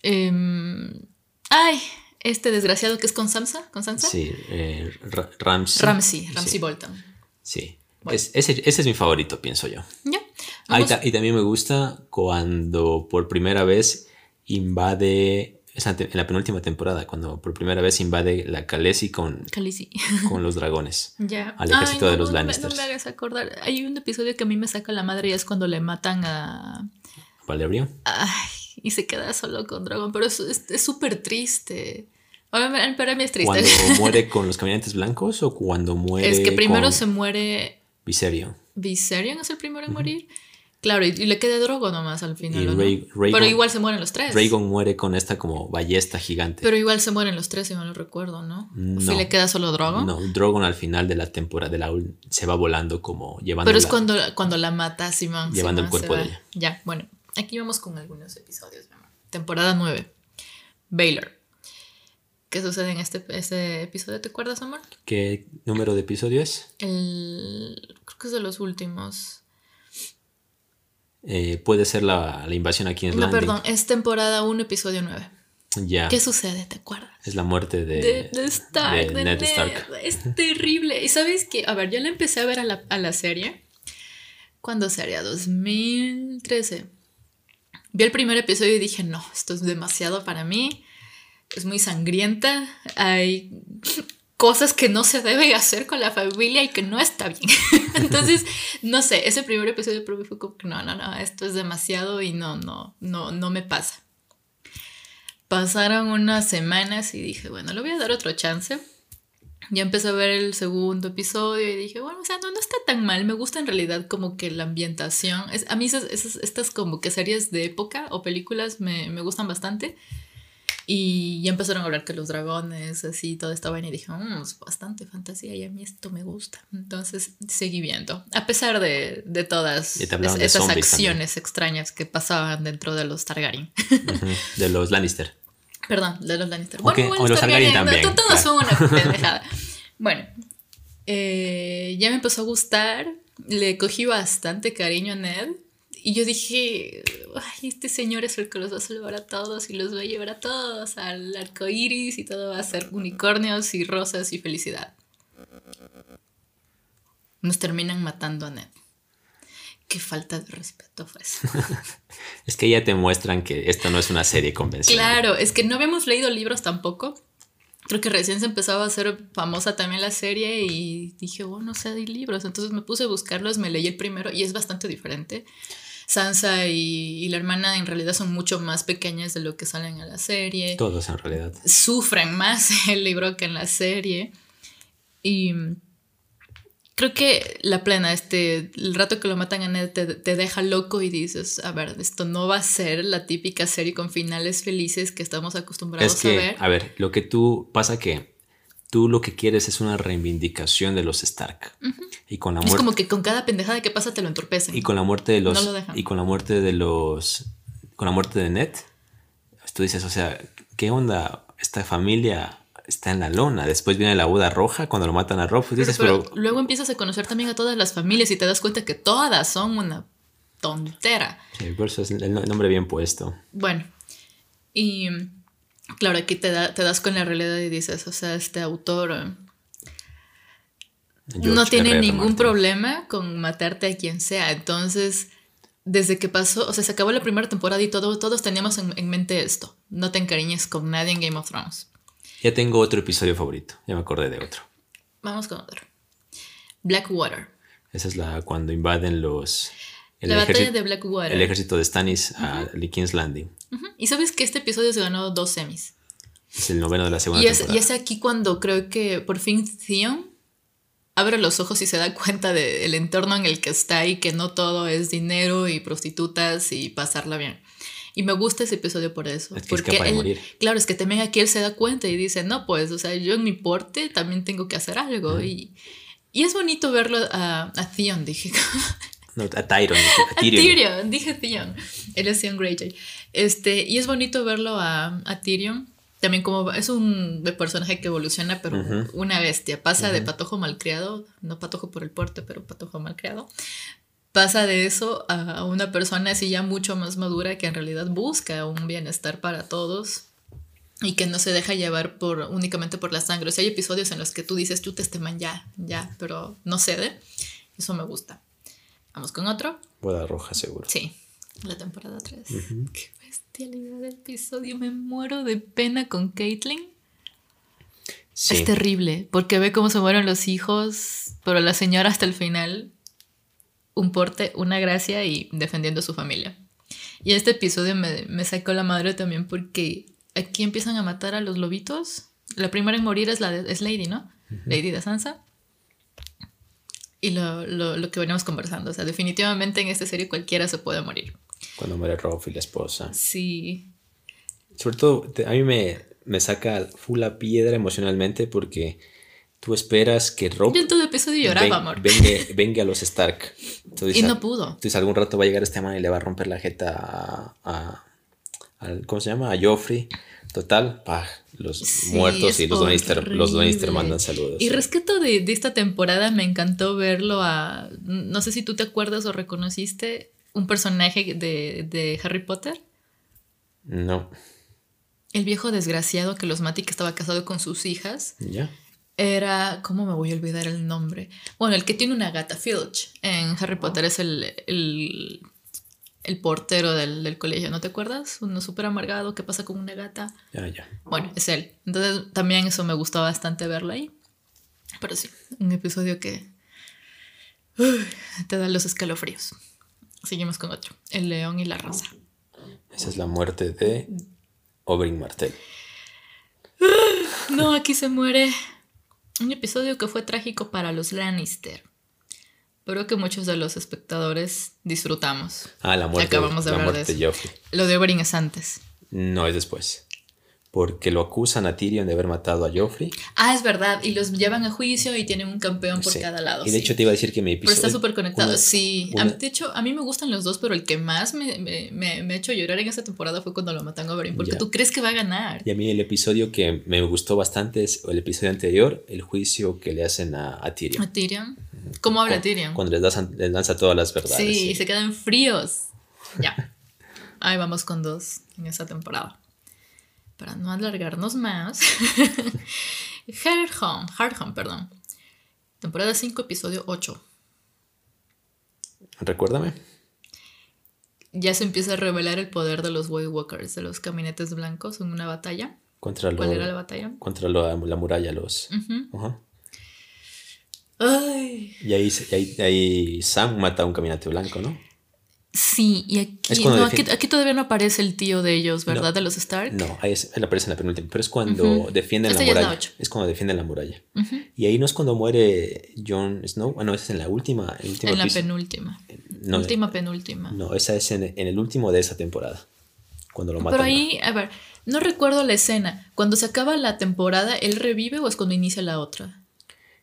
Em, ay, este desgraciado que es con Sansa, con Sansa. Sí, eh, Ra- Ramsay. Ramsey, Ramsey Sí, Bolton. sí. Bueno. Es- ese, ese es mi favorito, pienso yo. Ya. Ah, y, Vamos- ta- y también me gusta cuando por primera vez invade, es en la penúltima temporada, cuando por primera vez invade la Khaleesi con, Khaleesi. con los dragones. Ya. Al ejército Ay, de no, los no me- Lannisters. No me, hagas acordar. Hay un episodio que a mí me saca la madre y es cuando le matan a. Valerio. Ay, y se queda solo con Dragon, pero es súper triste. Para mí es triste. Cuando muere con los caminantes blancos o cuando muere es que primero con se muere Viserio. Viserion, es el primero en morir. Claro, y, y le queda Drogo nomás al final. Y ¿o no? Pero igual se mueren los tres. Rhaegon muere con esta como ballesta gigante. Pero igual se mueren los tres, si no lo recuerdo, ¿no? No. Si le queda solo Drogo. No, Drogon al final de la temporada de la se va volando como llevando Pero es la- cuando, cuando la mata Simón. Llevando el cuerpo de ella. Ya, bueno, aquí vamos con algunos episodios. mi amor. Temporada 9. Baylor. ¿Qué sucede en este, este episodio? ¿Te acuerdas, amor? ¿Qué número de episodio es? El, creo que es de los últimos. Eh, puede ser la, la invasión aquí en No, perdón, es temporada 1, episodio 9. Ya. ¿Qué sucede? ¿Te acuerdas? Es la muerte de, de, de Stark, de de Ned Ned. Stark. Es terrible. Y sabes que, a ver, yo la empecé a ver a la, a la serie. ¿Cuándo sería? 2013. Vi el primer episodio y dije, no, esto es demasiado para mí. Es muy sangrienta. Hay, cosas que no se deben hacer con la familia y que no está bien. Entonces, no sé, ese primer episodio para mí fue como que no, no, no, esto es demasiado y no, no, no, no me pasa. Pasaron unas semanas y dije, bueno, le voy a dar otro chance. Ya empecé a ver el segundo episodio y dije, bueno, o sea, no, no está tan mal. Me gusta en realidad como que la ambientación. Es, a mí esas, estas como que series de época o películas me, me gustan bastante. Y ya empezaron a hablar que los dragones, así, todo estaba bien. Y dije, mmm, es bastante fantasía y a mí esto me gusta. Entonces seguí viendo. A pesar de, de todas esas acciones extrañas que pasaban dentro de los Targaryen. De los Lannister. Perdón, de los Lannister. Bueno, bueno, los Targaryen también. Todos son una pendejada. bueno, eh, ya me empezó a gustar. Le cogí bastante cariño a Ned. Y yo dije, ay, este señor es el que los va a salvar a todos y los va a llevar a todos al arco iris y todo va a ser unicornios y rosas y felicidad. Nos terminan matando a Ned. Qué falta de respeto fue eso. es que ya te muestran que esto no es una serie convencional. Claro, es que no habíamos leído libros tampoco. Creo que recién se empezaba a hacer famosa también la serie y dije, bueno, oh, no sé, hay libros. Entonces me puse a buscarlos, me leí el primero y es bastante diferente. Sansa y, la hermana en realidad son mucho más pequeñas de lo que salen en la serie. Todos en realidad. Sufren más el libro que en la serie. Y creo que la plena, este, el rato que lo matan a Ned te, deja loco y dices, a ver, esto no va a ser la típica serie con finales felices que estamos acostumbrados a ver. A ver, lo que tú pasa que tú lo que quieres es una reivindicación de los Stark. Y con la muerte, es como que con cada pendejada que pasa te lo entorpecen. Y con la muerte de los y con la muerte de los con la muerte de Ned, tú dices, o sea, ¿qué onda esta familia? Está en la lona. Después viene la boda roja cuando lo matan a Rob. Dices, pero, luego empiezas a conocer también a todas las familias y te das cuenta que todas son una tontera. Sí, por eso es el nombre bien puesto. Bueno, y claro, aquí te, te das con la realidad y dices, o sea, este autor eh, no tiene ningún problema con matarte a quien sea. Entonces, desde que pasó, o sea, se acabó la primera temporada y todo, todos teníamos en, mente esto. No te encariñes con nadie en Game of Thrones. Ya tengo otro episodio favorito. Ya me acordé de otro. Vamos con otro. Blackwater. Esa es la cuando invaden los... la batalla de Blackwater. El ejército de Stannis a King's Landing. Y sabes que este episodio se ganó dos semis. Es el noveno de la segunda y es, Y es aquí cuando creo que por fin Theon abre los ojos y se da cuenta del entorno en el que está y que no todo es dinero y prostitutas y pasarla bien. Y me gusta ese episodio por eso. porque él, claro, es que también aquí él se da cuenta y dice, no, pues, o sea, yo en mi porte también tengo que hacer algo. y, y, es bonito verlo a, a Theon, dije. No, a Tyrion. A Tyrion. dije Theon. Él es Theon Greyjoy. Este, y es bonito verlo a, a Tyrion también como es un personaje que evoluciona, pero una bestia. Pasa de patojo malcriado, no patojo por el porte, pero patojo malcriado. Pasa de eso a una persona así ya mucho más madura que en realidad busca un bienestar para todos y que no se deja llevar por únicamente por la sangre. O sea, hay episodios en los que tú dices, tú te este man ya, ya, pero no cede. Eso me gusta. Vamos con otro. Boda roja, seguro. Sí, la temporada 3 del episodio. Me muero de pena con Caitlyn. Es terrible, porque ve cómo se mueren los hijos, pero la señora hasta el final, un porte, una gracia y defendiendo a su familia. Y este episodio me, sacó la madre también porque aquí empiezan a matar a los lobitos. La primera en morir es, la es Lady, ¿no? Lady de Sansa. Y lo, lo, que venimos conversando. O sea, definitivamente en esta serie cualquiera se puede morir. Cuando muere Rob y la esposa. Sí. Sobre todo, a mí me, me saca full la piedra emocionalmente porque tú esperas que Rob. Yo en todo episodio lloraba, amor. Venga, a los Stark. y no pudo. Entonces, algún rato va a llegar este man y le va a romper la jeta a. ¿Cómo se llama? A Joffrey. Total, pah, los muertos y los Lannister, los mandan saludos. Y rescato de, de, esta temporada me encantó verlo a. No sé si tú te acuerdas o reconociste un personaje de, Harry Potter? No. El viejo desgraciado que los mati que estaba casado con sus hijas. Ya. Era. ¿Cómo me voy a olvidar el nombre? Bueno, el que tiene una gata, Filch. En Harry Potter es el, el, portero del, colegio, ¿no te acuerdas? Uno súper amargado que pasa con una gata. Ya, ya. Bueno, es él. Entonces también eso me gustó bastante verlo ahí. Pero sí, un episodio que te da los escalofríos. Seguimos con otro, El león y la rosa. Esa es la muerte de Oberyn Martell. No, aquí se muere un episodio que fue trágico para los Lannister. Pero que muchos de los espectadores disfrutamos. Ah, la muerte, Acabamos de la hablar muerte de eso. Joffrey. Lo de Oberyn es antes. No es después. Porque lo acusan a Tyrion de haber matado a Joffrey. Ah, es verdad. Y los llevan a juicio y tienen un campeón por Sí. cada lado. Y de sí. hecho te iba a decir que mi Pero episodio... está súper conectado. una- sí. una- de hecho, a mí me gustan los dos, pero el que más me, me, me, me ha hecho llorar en esta temporada fue cuando lo matan a Oberyn. Porque Ya. tú crees que va a ganar. Y a mí el episodio que me gustó bastante es el episodio anterior, el juicio que le hacen a, a Tyrion. A Tyrion. ¿Cómo habla Tyrion? Cuando les, das- les lanza todas las verdades. sí, sí. y se quedan fríos. Ya. Ahí vamos con dos en esta temporada. Para no alargarnos más. Hard Home, Hard Home, perdón. Temporada 5, episodio 8. Recuérdame. Ya se empieza a revelar el poder de los White Walkers, de los caminetes blancos en una batalla. Contra, lo- ¿Cuál era la batalla? contra lo- la muralla, los... Ujú. Ajá. Ay. Y ahí, y ahí, y ahí Sam mata a un caminante blanco, ¿no? Sí, y aquí, no, todavía no aparece el tío de ellos, ¿verdad? No. De los Stark. No, ahí es, él aparece en la penúltima, pero es cuando defienden Esta la ya es la muralla. Es cuando defienden la muralla. Y ahí no es cuando muere Jon Snow. Ah, no, esa es en la última. el último En la penúltima. No, Última penúltima. No, esa es en, en el último de esa temporada. Cuando lo matan. Pero ahí, a ver, no recuerdo la escena. Cuando se acaba la temporada, ¿él revive o es cuando inicia la otra?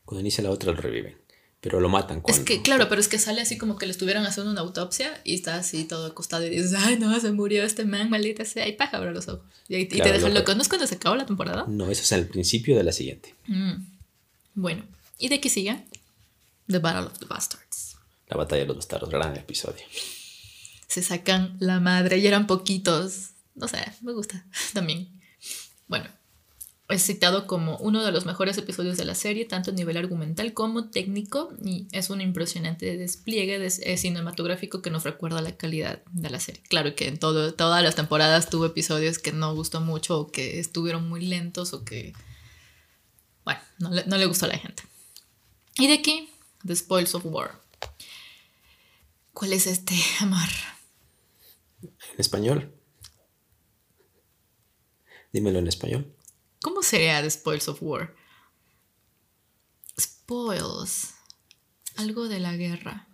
Cuando inicia la otra lo reviven. Pero lo matan cuando. Es que, claro, pero es que sale así como que le estuvieran haciendo una autopsia y está así todo acostado y dices, ay, no, se murió este man, maldita sea, y paja, abre los ojos. Y, ahí- y Claro, te dejan loco. ¿No es cuando se acaba la temporada? No, eso es el principio de la siguiente. Mm. Bueno, ¿y de qué sigue? The Battle of the Bastards. La batalla de los bastardos. Gran episodio. Se sacan la madre y eran poquitos. No sé, me gusta también. Bueno, es citado como uno de los mejores episodios de la serie, tanto a nivel argumental como técnico, y es un impresionante despliegue de- eh, cinematográfico que nos recuerda la calidad de la serie. Claro que en todo, todas las temporadas tuvo episodios que no gustó mucho o que estuvieron muy lentos o que, bueno, no le, no le gustó a la gente. Y de aquí, The Spoils of War. ¿Cuál es este, amor? En español. Dímelo en español. ¿Cómo sería The Spoils of War? Spoils. Algo de la guerra.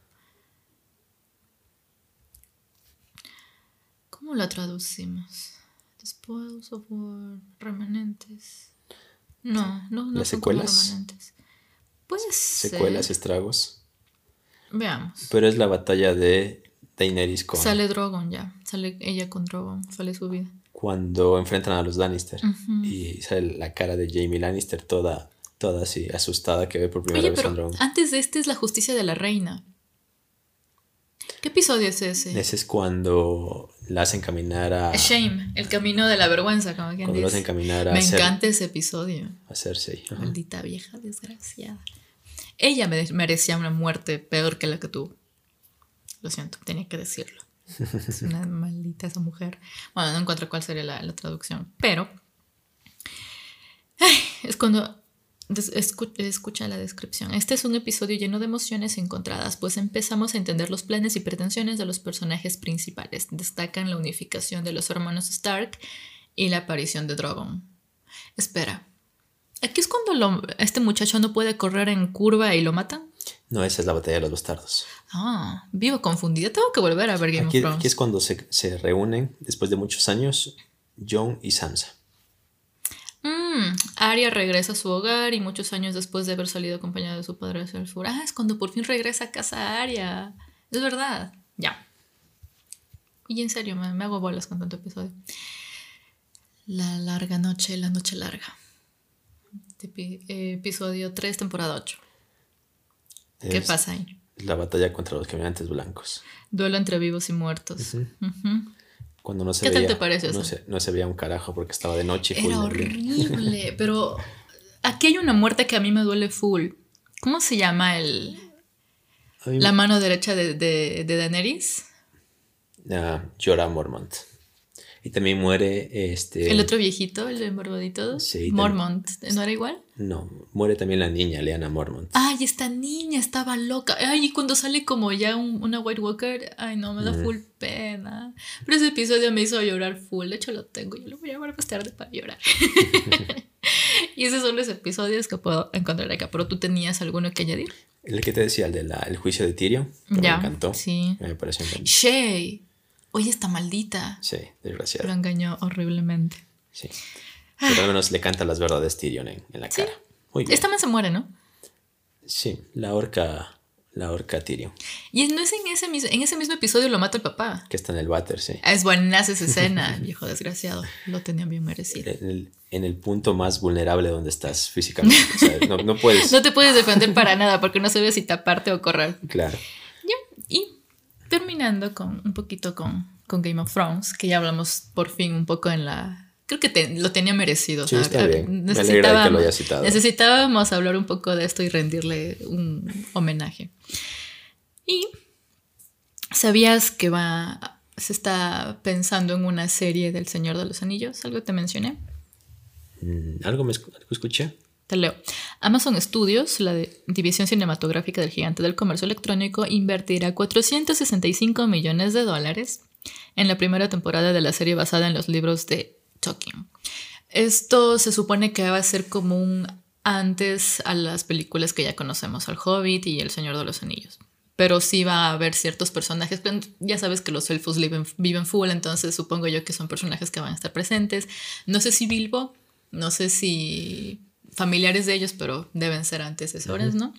¿Cómo lo traducimos? The Spoils of War. Remanentes. No, no, no. ¿Las son como secuelas? ser. Secuelas, estragos. Veamos. Pero es la batalla de Daenerys con. Sale Drogon ya. Sale ella con Drogon. Sale su vida. Cuando enfrentan a los Lannister. Y sale la cara de Jamie Lannister toda, toda así asustada que ve por primera Oye, vez a un pero dragón. antes de este es la justicia de la reina. ¿Qué episodio es ese? Ese es cuando la hacen caminar a. Shame, el camino de la vergüenza, como quien Cuando dice. hacen caminar a Me hacer- encanta ese episodio. a Cersei. Maldita vieja desgraciada. Ella me- merecía una muerte peor que la que tuvo. Lo siento, tenía que decirlo. Es una maldita esa mujer. Bueno, no encuentro cuál sería la, la traducción, pero es cuando escucha la descripción. Este es un episodio lleno de emociones encontradas, pues empezamos a entender los planes y pretensiones de los personajes principales. Destacan la unificación de los hermanos Stark y la aparición de Drogon. Espera, ¿aquí es cuando este muchacho no puede correr en curva y lo matan? No, esa es la batalla de los bastardos. Ah, vivo confundida. Tengo que volver a ver Game Aquí, of Thrones. aquí es cuando se, se reúnen, después de muchos años, Jon y Sansa. Mm, Arya regresa a su hogar y muchos años después de haber salido acompañada de su padre hacia el sur. Ah, es cuando por fin regresa a casa Arya. Es verdad. Ya. Y en serio, me, me hago bolas con tanto episodio. La larga noche, la noche larga. Eh, episodio 3, temporada 8. ¿Qué pasa ahí? La batalla contra los caminantes blancos. Duelo entre vivos y muertos. Cuando no se ¿Qué tal veía, te pareció no eso? se, no se veía un carajo porque estaba de noche y full Era horrible, pero aquí hay una muerte que a mí me duele full. ¿Cómo se llama el la mano derecha de, de, de Daenerys? Ah, Jorah Mormont. Y también muere este. El otro viejito, el de Barbadito. Sí, Mormont. ¿No era igual? No, muere también la niña, Leana Mormont. Ay, esta niña estaba loca. Ay, y cuando sale como ya un- una White Walker, ay, no, me da full pena. Pero ese episodio me hizo llorar full. De hecho, lo tengo. Yo lo voy a llevar más tarde para llorar. y esos son los episodios que puedo encontrar acá. Pero tú tenías alguno que añadir. El que te decía, el del el juicio de Tyrion. que Ya, Me encantó. sí. Me pareció encantador. Shay. Oye, está maldita. Sí, desgraciado. Lo engañó horriblemente. Sí. Pero al menos le canta las verdades Tyrion en, en la cara. Muy bien. Esta man se muere, ¿no? Sí, la horca. La horca Tyrion. Y no es en ese, mis- en ese mismo episodio lo mata el papá. Que está en el váter, sí. Es buena esa escena, viejo desgraciado. Lo tenía bien merecido. En el, en el punto más vulnerable donde estás físicamente. O sea, no, no puedes. No te puedes defender para nada porque no sabes si taparte o correr. Claro. Ya, Y terminando con un poquito con, con Game of Thrones, que ya hablamos por fin un poco en la... Creo que te- lo tenía merecido. Sí, o está bien. Me alegra de que necesitábamos- lo hayas citado. Necesitábamos hablar un poco de esto y rendirle un homenaje. Y ¿sabías que va... Se está pensando en una serie del Señor de los Anillos? ¿Algo te mencioné? Mm, ¿Algo me algo escuché? Te leo. Amazon Studios, la división cinematográfica del gigante del comercio electrónico, invertirá 465 millones de dólares en la primera temporada de la serie basada en los libros de Tolkien. Esto se supone que va a ser como un antes a las películas que ya conocemos, al Hobbit y El Señor de los Anillos. Pero sí va a haber ciertos personajes, pero ya sabes que los elfos viven, viven full, entonces supongo yo que son personajes que van a estar presentes. No sé si Bilbo, no sé si familiares de ellos, pero deben ser antecesores, ¿no?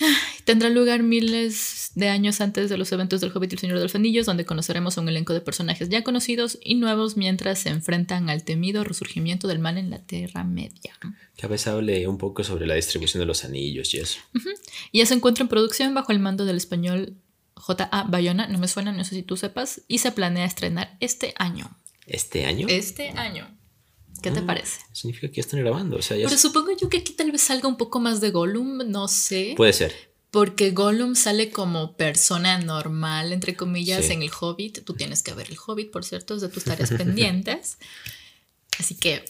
Ay, Tendrá lugar miles de años antes de los eventos del Hobbit y el Señor de los Anillos, donde conoceremos a un elenco de personajes ya conocidos y nuevos mientras se enfrentan al temido resurgimiento del mal en la Tierra Media. Que a veces hable un poco sobre la distribución de los anillos y eso. Y ya se encuentra en producción bajo el mando del español J.A. Bayona, no me suena, no sé si tú sepas, y se planea estrenar este año. ¿Este año? Este año. ¿Qué te parece? Significa que ya están grabando. O sea, ya Pero supongo yo que aquí tal vez salga un poco más de Gollum, no sé. puede ser. Porque Gollum sale como persona normal, entre comillas, Sí. en el Hobbit. Tú tienes que ver el Hobbit, por cierto, es de tus tareas pendientes. Así que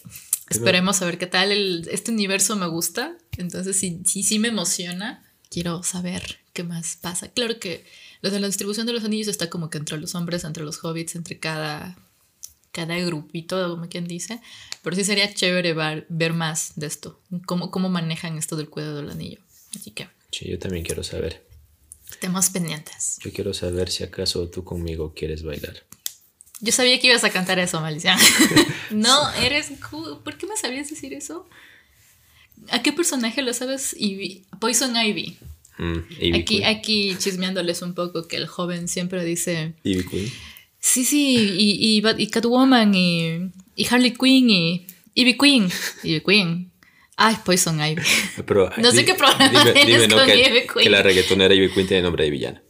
esperemos a ver qué tal. El- este universo me gusta. Entonces, sí, sí, sí me emociona. Quiero saber qué más pasa. Claro que lo de la distribución de los anillos está como que entre los hombres, entre los hobbits, entre cada, cada grupito, como quien dice. Pero sí sería chévere ver, ver más de esto. Cómo, cómo manejan esto del cuidado del anillo. Así que Sí, yo también quiero saber. estemos pendientes. Yo quiero saber si acaso tú conmigo quieres bailar. Yo sabía que ibas a cantar eso, Malicia. no, eres cool. ¿Por qué me sabías decir eso? ¿A qué personaje lo sabes? Ivy. Poison Ivy. Mm, Ivy Aquí, Queen. aquí chismeándoles un poco que el joven siempre dice, Ivy Queen. Sí, sí, y, y, Catwoman y, y Harley Quinn y Ivy Queen. Ivy Queen. Ay, Poison Ivy. Pero, No sé qué problema tienes con que, Ivy Queen. que la reggaetonera Ivy Queen tiene nombre de villana.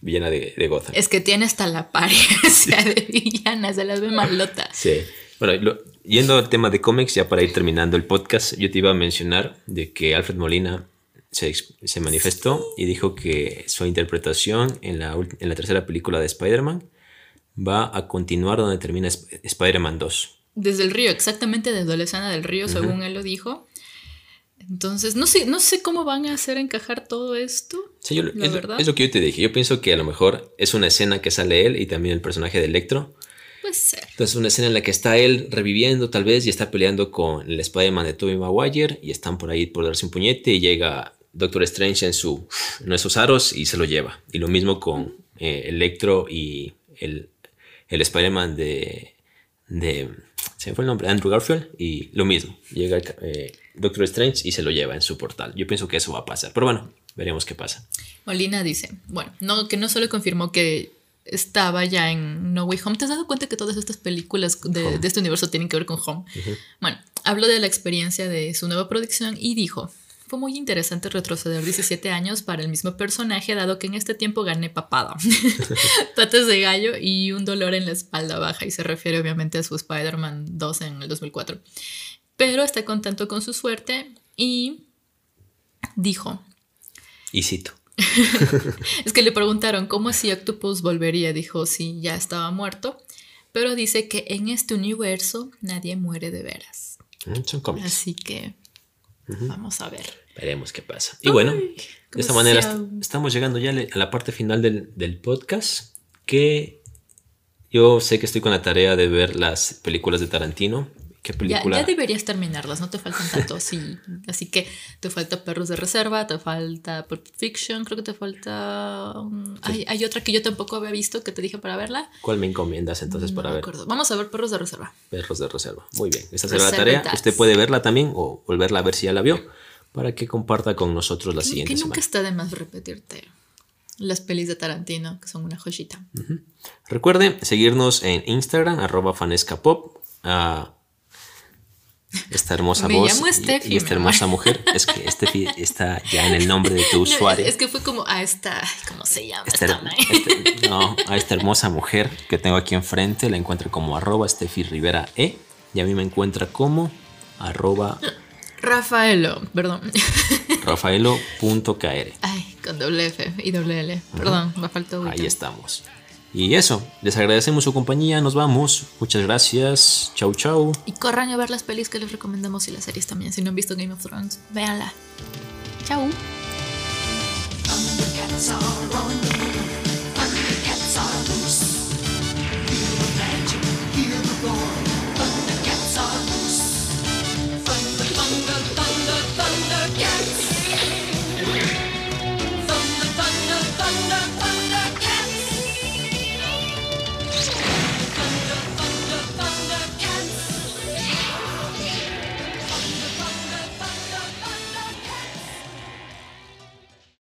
Villana de, de Gotham. Es que tiene hasta la apariencia de villana, se las ve malota. Sí. Bueno, lo- yendo al tema de cómics, ya para ir terminando el podcast, yo te iba a mencionar de que Alfred Molina se, se manifestó y dijo que su interpretación en la, en la tercera película de Spider-Man va a continuar donde termina Sp- Spider-Man 2. Desde el río, exactamente desde la escena del río, según él lo dijo. Entonces, no sé, no sé cómo van a hacer encajar todo esto. Sí, yo- La es, verdad. es lo que yo te dije. Yo pienso que a lo mejor es una escena que sale él y también el personaje de Electro. Puede ser. Entonces, una escena en la que está él reviviendo, tal vez, y está peleando con el Spider-Man de Tobey Maguire, y están por ahí por darse un puñete, y llega Doctor Strange en, su, en esos aros y se lo lleva. Y lo mismo con eh, Electro y el, el Spider-Man de, de. Se me fue el nombre, Andrew Garfield, y lo mismo. Llega eh, Doctor Strange y se lo lleva en su portal. Yo pienso que eso va a pasar. Pero bueno, veremos qué pasa. Molina dice, bueno, no, que no solo confirmó que estaba ya en No Way Home. ¿Te has dado cuenta que todas estas películas de, de este universo tienen que ver con Home? Bueno, habló de la experiencia de su nueva producción y dijo, fue muy interesante retroceder 17 años para el mismo personaje, dado que en este tiempo gané papada, patas de gallo y un dolor en la espalda baja, y se refiere obviamente a su Spider-Man 2 en el 2004. Pero está contento con su suerte y dijo, Y cito. es que le preguntaron cómo así Octopus volvería. Dijo, sí, ya estaba muerto. pero dice que en este universo nadie muere de veras. Mm, Son cómics. Así que vamos a ver. Veremos qué pasa. Y bueno, de esta manera estamos llegando ya a la parte final del, del podcast. Que yo sé que estoy con la tarea de ver las películas de Tarantino. ¿Qué Ya, película? ya deberías terminarlas, no te faltan tanto así. Así que te falta Perros de Reserva, te falta Pulp Fiction, creo que te falta... um, hay, hay otra que yo tampoco había visto que te dije para verla. ¿Cuál me encomiendas entonces No para me ver? acuerdo. Vamos a ver Perros de Reserva. Perros de reserva. Muy bien. Esta será la tarea. Usted puede verla también o volverla a ver si ya la vio para que comparta con nosotros la Que- siguiente que nunca semana. está de más repetirte las pelis de Tarantino, que son una joyita. Recuerde seguirnos en Instagram, arroba fanescapop. a esta hermosa Me voz llamo y- Steffi, y, esta hermosa mujer. Es que Steffi está ya en el nombre de tu No, usuario. es que fue como a esta, ¿cómo se llama? Esta esta no, a esta hermosa mujer que tengo aquí enfrente la encuentro como arroba Steffi Rivera E y a mí me encuentra como arroba Rafaelo, perdón. rafaelo.kr. Ay, con doble F y doble L. Perdón, me faltó Ahí estamos. Y eso, les agradecemos su compañía, nos vamos. Muchas gracias. Chau, chau. Y corran a ver las pelis que les recomendamos y las series también. Si no han visto Game of Thrones, véanla. Chau.